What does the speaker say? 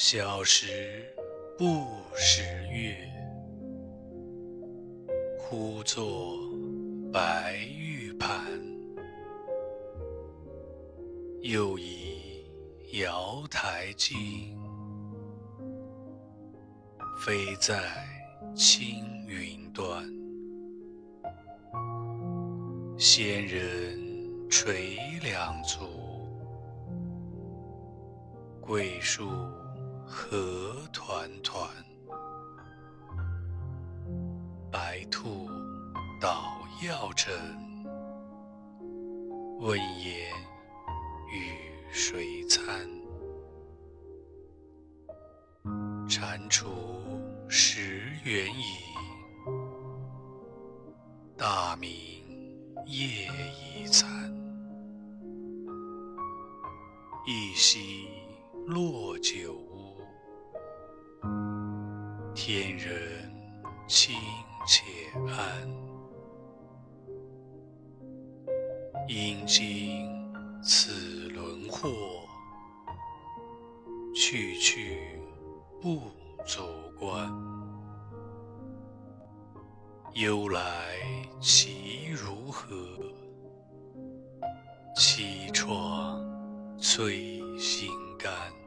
小时不识月，呼作白玉盘。又疑瑶台镜，飞在青云端。仙人垂两足，桂树。河团团，白兔捣药成，问言与谁餐？蟾蜍蚀圆蚁，大明夜已残。一夕落九。天人清且安，因经此轮惑，去去不足观。忧来其如何？凄怆摧心肝。